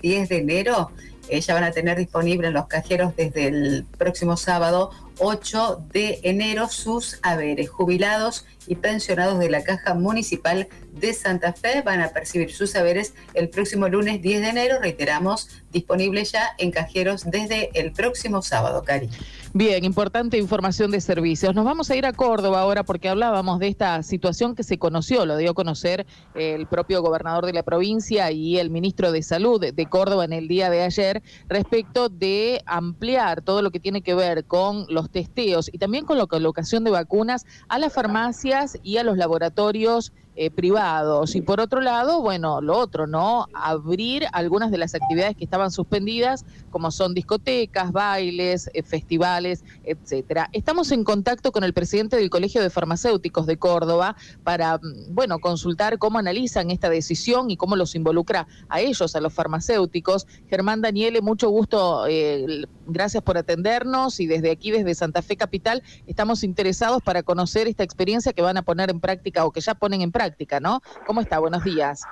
10 de enero eh, ya van a tener disponible en los cajeros desde el próximo sábado 8 de enero sus haberes. Jubilados y pensionados de la Caja Municipal de Santa Fe van a percibir sus haberes el próximo lunes 10 de enero, reiteramos, disponible ya en cajeros desde el próximo sábado, Cari. Bien, importante información de servicios. Nos vamos a ir a Córdoba ahora porque hablábamos de esta situación que se conoció, lo dio a conocer el propio gobernador de la provincia y el ministro de Salud de Córdoba en el día de ayer respecto de ampliar todo lo que tiene que ver con los testeos y también con la colocación de vacunas a las farmacias y a los laboratorios eh, privados. Y por otro lado, bueno, lo otro, ¿no? Abrir algunas de las actividades que estaban suspendidas, como son discotecas, bailes, eh, festivales, etcétera. Estamos en contacto con el presidente del Colegio de Farmacéuticos de Córdoba para, mm, bueno, consultar cómo analizan esta decisión y cómo los involucra a ellos, a los farmacéuticos. Germán Daniele, mucho gusto, eh, gracias por atendernos y desde aquí, desde Santa Fe Capital, estamos interesados para conocer esta experiencia que van a poner en práctica o que ya ponen en práctica ¿no? ¿Cómo está? Buenos días.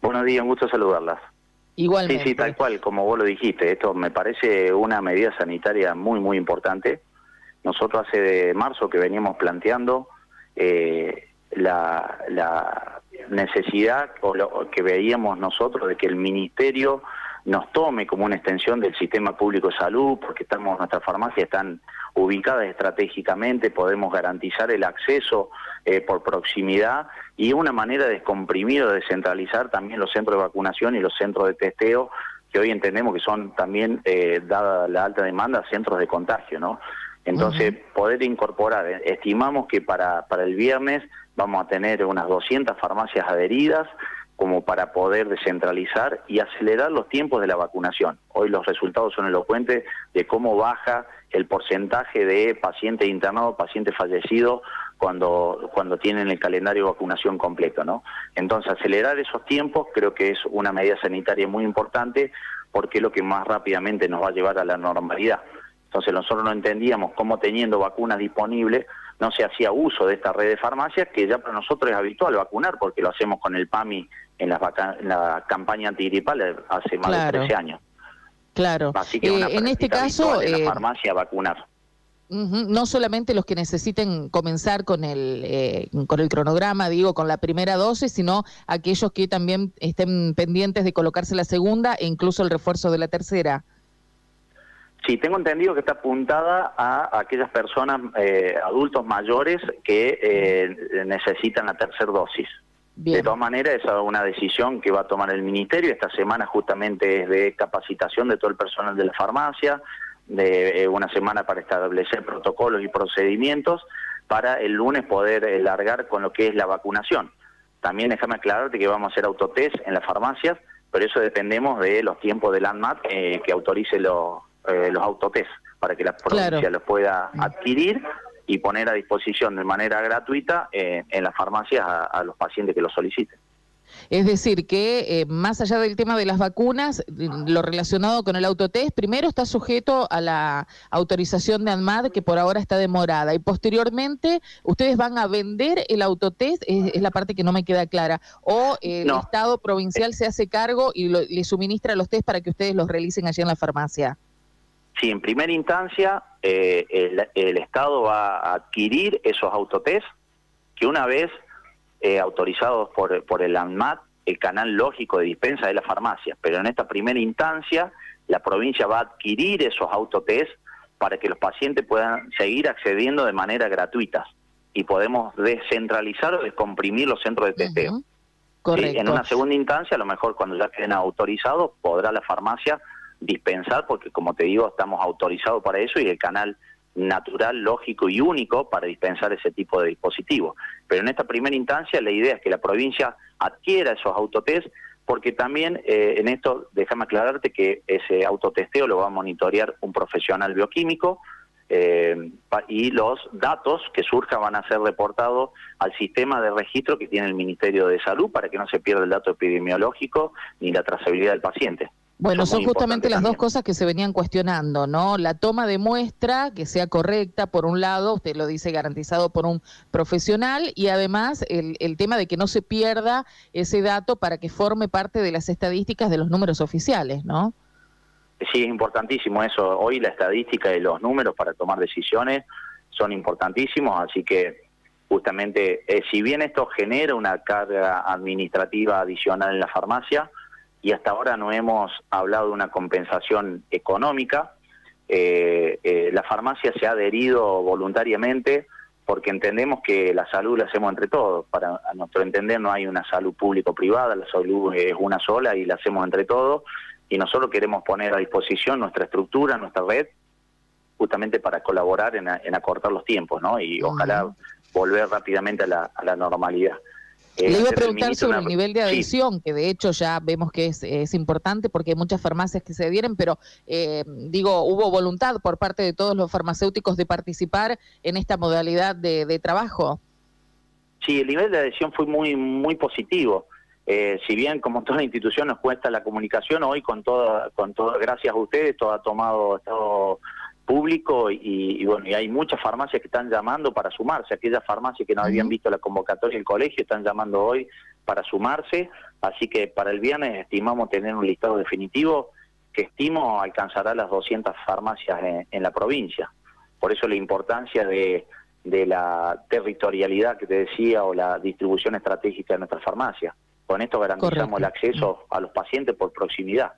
Buenos días, un gusto saludarlas. Igualmente. Sí, sí, tal cual, como vos lo dijiste, esto me parece una medida sanitaria muy, muy importante. Nosotros hace de marzo que veníamos planteando eh, la, la, necesidad o lo que veíamos nosotros de que el ministerio nos tome como una extensión del sistema público de salud, porque estamos, nuestras farmacias están ubicadas estratégicamente, podemos garantizar el acceso eh, por proximidad y una manera de descomprimir o descentralizar también los centros de vacunación y los centros de testeo que hoy entendemos que son también, eh, dada la alta demanda, centros de contagio, ¿no? Entonces, poder incorporar, eh, estimamos que para, para el viernes vamos a tener unas 200 farmacias adheridas, como para poder descentralizar y acelerar los tiempos de la vacunación. Hoy los resultados son elocuentes de cómo baja el porcentaje de pacientes internados, pacientes fallecidos cuando, cuando tienen el calendario de vacunación completo. ¿no? Entonces, acelerar esos tiempos creo que es una medida sanitaria muy importante porque es lo que más rápidamente nos va a llevar a la normalidad. Entonces nosotros no entendíamos cómo teniendo vacunas disponibles no se hacía uso de esta red de farmacias que ya para nosotros es habitual vacunar porque lo hacemos con el PAMI en la, campaña antigripal hace más de 13 años. Claro. Así que eh, en este caso... En la eh, farmacia vacunar. no solamente los que necesiten comenzar con el, eh, con el cronograma, digo, con la primera dosis, sino aquellos que también estén pendientes de colocarse la segunda e incluso el refuerzo de la tercera. Sí, tengo entendido que está apuntada a aquellas personas, adultos mayores, que necesitan la tercera dosis. De todas maneras, esa es una decisión que va a tomar el Ministerio. Esta semana justamente es de capacitación de todo el personal de la farmacia, de eh, una semana para establecer protocolos y procedimientos para el lunes poder eh, largar con lo que es la vacunación. También déjame aclararte que vamos a hacer autotest en las farmacias, pero eso dependemos de los tiempos del ANMAT eh, que autorice los, los autotest para que la provincia los pueda adquirir y poner a disposición de manera gratuita eh, en las farmacias a, los pacientes que lo soliciten. Es decir, que eh, más allá del tema de las vacunas, lo relacionado con el autotest, primero está sujeto a la autorización de ANMAD, que por ahora está demorada, y posteriormente ustedes van a vender el autotest, es, la parte que no me queda clara, o el Estado provincial se hace cargo y le suministra los test para que ustedes los realicen allí en la farmacia. Sí, en primera instancia eh, el, Estado va a adquirir esos autotest que una vez eh, autorizados por, por el ANMAT, el canal lógico de dispensa de la farmacia, pero en esta primera instancia la provincia va a adquirir esos autotest para que los pacientes puedan seguir accediendo de manera gratuita y podemos descentralizar o descomprimir los centros de testeo. En una segunda instancia, a lo mejor cuando ya queden autorizados, podrá la farmacia dispensar, porque como te digo, estamos autorizados para eso y el canal natural, lógico y único para dispensar ese tipo de dispositivos. Pero en esta primera instancia la idea es que la provincia adquiera esos autotest, porque también eh, en esto, déjame aclararte que ese autotesteo lo va a monitorear un profesional bioquímico, eh, y los datos que surjan van a ser reportados al sistema de registro que tiene el Ministerio de Salud para que no se pierda el dato epidemiológico ni la trazabilidad del paciente. Bueno, son, justamente las dos cosas que se venían cuestionando, ¿no? La toma de muestra, que sea correcta, por un lado, usted lo dice, garantizado por un profesional, y además el, el tema de que no se pierda ese dato para que forme parte de las estadísticas de los números oficiales, ¿no? Sí, es importantísimo eso. Hoy la estadística y los números para tomar decisiones son importantísimos, así que justamente, eh, si bien esto genera una carga administrativa adicional en la farmacia, y hasta ahora no hemos hablado de una compensación económica. Eh, eh, la farmacia se ha adherido voluntariamente porque entendemos que la salud la hacemos entre todos. Para nuestro entender no hay una salud público-privada, la salud es una sola y la hacemos entre todos. Y nosotros queremos poner a disposición nuestra estructura, nuestra red, justamente para colaborar en, acortar los tiempos, ¿no? Y ojalá volver rápidamente a la normalidad. Le iba a preguntar sobre el nivel de adhesión, que de hecho ya vemos que es, importante porque hay muchas farmacias que se adhieren, pero eh, digo, hubo voluntad por parte de todos los farmacéuticos de participar en esta modalidad de, trabajo. Sí, el nivel de adhesión fue muy muy positivo. Eh, si bien como toda institución nos cuesta la comunicación, hoy con todo, con todo, gracias a ustedes, todo ha tomado estado público y, bueno, y hay muchas farmacias que están llamando para sumarse, aquellas farmacias que no habían visto la convocatoria del colegio están llamando hoy para sumarse, así que para el viernes estimamos tener un listado definitivo que estimo alcanzará las 200 farmacias en, la provincia. Por eso la importancia de, de la territorialidad que te decía o la distribución estratégica de nuestras farmacias. Con esto garantizamos el acceso a los pacientes por proximidad.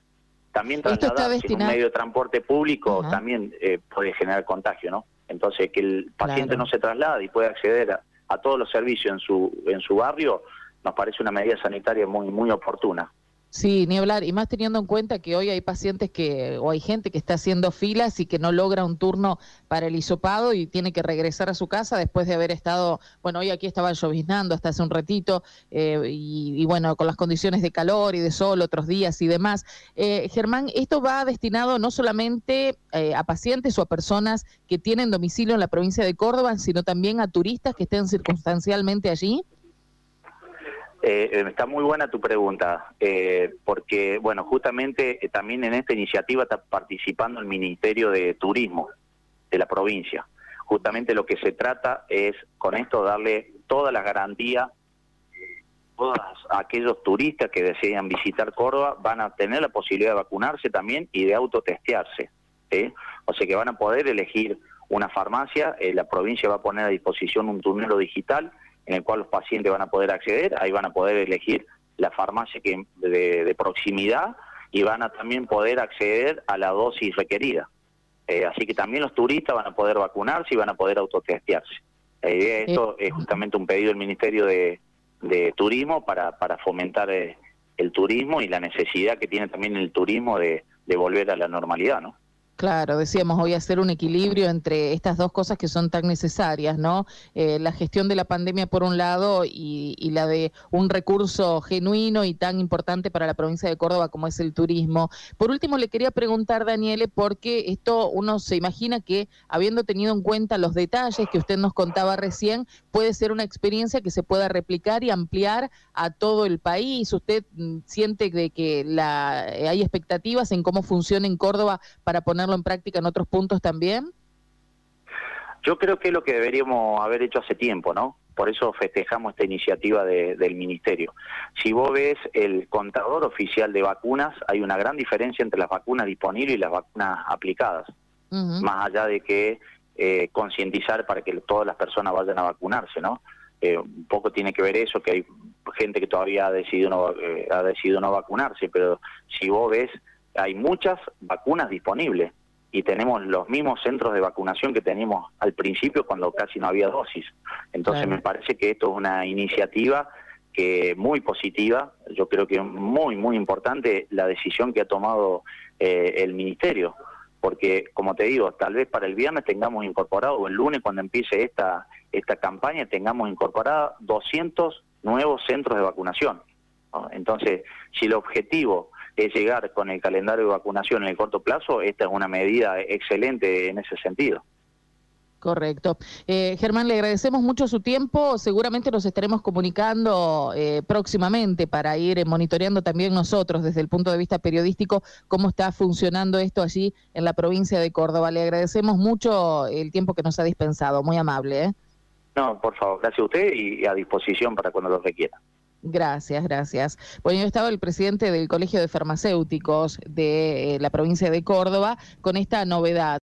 También trasladarse en un medio de transporte público también eh, puede generar contagio, ¿no? Entonces, que el paciente no se traslade y pueda acceder a, todos los servicios en su, en su barrio, nos parece una medida sanitaria muy, muy oportuna. Sí, ni hablar, y más teniendo en cuenta que hoy hay pacientes que, o hay gente que está haciendo filas y que no logra un turno para el hisopado y tiene que regresar a su casa después de haber estado, bueno, hoy aquí estaba lloviznando hasta hace un ratito, eh, y, bueno, con las condiciones de calor y de sol otros días y demás. Eh, Germán, esto va destinado no solamente eh, a pacientes o a personas que tienen domicilio en la provincia de Córdoba, sino también a turistas que estén circunstancialmente allí. Eh, eh, está muy buena tu pregunta, eh, porque, bueno, justamente también en esta iniciativa está participando el Ministerio de Turismo de la provincia. Justamente lo que se trata es, con esto, darle toda la garantía todos aquellos turistas que desean visitar Córdoba van a tener la posibilidad de vacunarse también y de autotestearse. O sea que van a poder elegir una farmacia, la provincia va a poner a disposición un turnero digital en el cual los pacientes van a poder acceder, ahí van a poder elegir la farmacia que de, proximidad y van a también poder acceder a la dosis requerida. Eh, así que también los turistas van a poder vacunarse y van a poder autotestearse. La idea de esto es justamente un pedido del Ministerio de, Turismo para, para fomentar eh, el turismo y la necesidad que tiene también el turismo de, de volver a la normalidad, ¿no? Claro, decíamos, voy a hacer un equilibrio entre estas dos cosas que son tan necesarias, ¿no? Eh, la gestión de la pandemia por un lado y, la de un recurso genuino y tan importante para la provincia de Córdoba como es el turismo. Por último, le quería preguntar, Daniele, porque esto uno se imagina que, habiendo tenido en cuenta los detalles que usted nos contaba recién, puede ser una experiencia que se pueda replicar y ampliar a todo el país. ¿Usted mm, siente de que la, hay expectativas en cómo funciona en Córdoba para ponerlo en práctica en otros puntos también? Yo creo que es lo que deberíamos haber hecho hace tiempo, ¿no? Por eso festejamos esta iniciativa del Ministerio. Si vos ves el contador oficial de vacunas, hay una gran diferencia entre las vacunas disponibles y las vacunas aplicadas. Más allá de que eh, concientizar para que todas las personas vayan a vacunarse, ¿no? Eh, un poco tiene que ver eso, que hay gente que todavía ha decidido no, eh, ha decidido no vacunarse, pero si vos ves, hay muchas vacunas disponibles y tenemos los mismos centros de vacunación que teníamos al principio cuando casi no había dosis. Entonces me parece que esto es una iniciativa que muy positiva, yo creo que es muy, muy importante la decisión que ha tomado eh, el Ministerio, porque como te digo, tal vez para el viernes tengamos incorporado, o el lunes cuando empiece esta, esta campaña, tengamos incorporado 200 nuevos centros de vacunación. Entonces, si el objetivo es llegar con el calendario de vacunación en el corto plazo, esta es una medida excelente en ese sentido. Correcto. Eh, Germán, le agradecemos mucho su tiempo. Seguramente nos estaremos comunicando eh, próximamente para ir monitoreando también nosotros desde el punto de vista periodístico cómo está funcionando esto allí en la provincia de Córdoba. Le agradecemos mucho el tiempo que nos ha dispensado. Muy amable. ¿eh? No, por favor, gracias a usted y a disposición para cuando lo requiera. Gracias, gracias. Bueno, yo estaba el presidente del Colegio de Farmacéuticos de la provincia de Córdoba con esta novedad.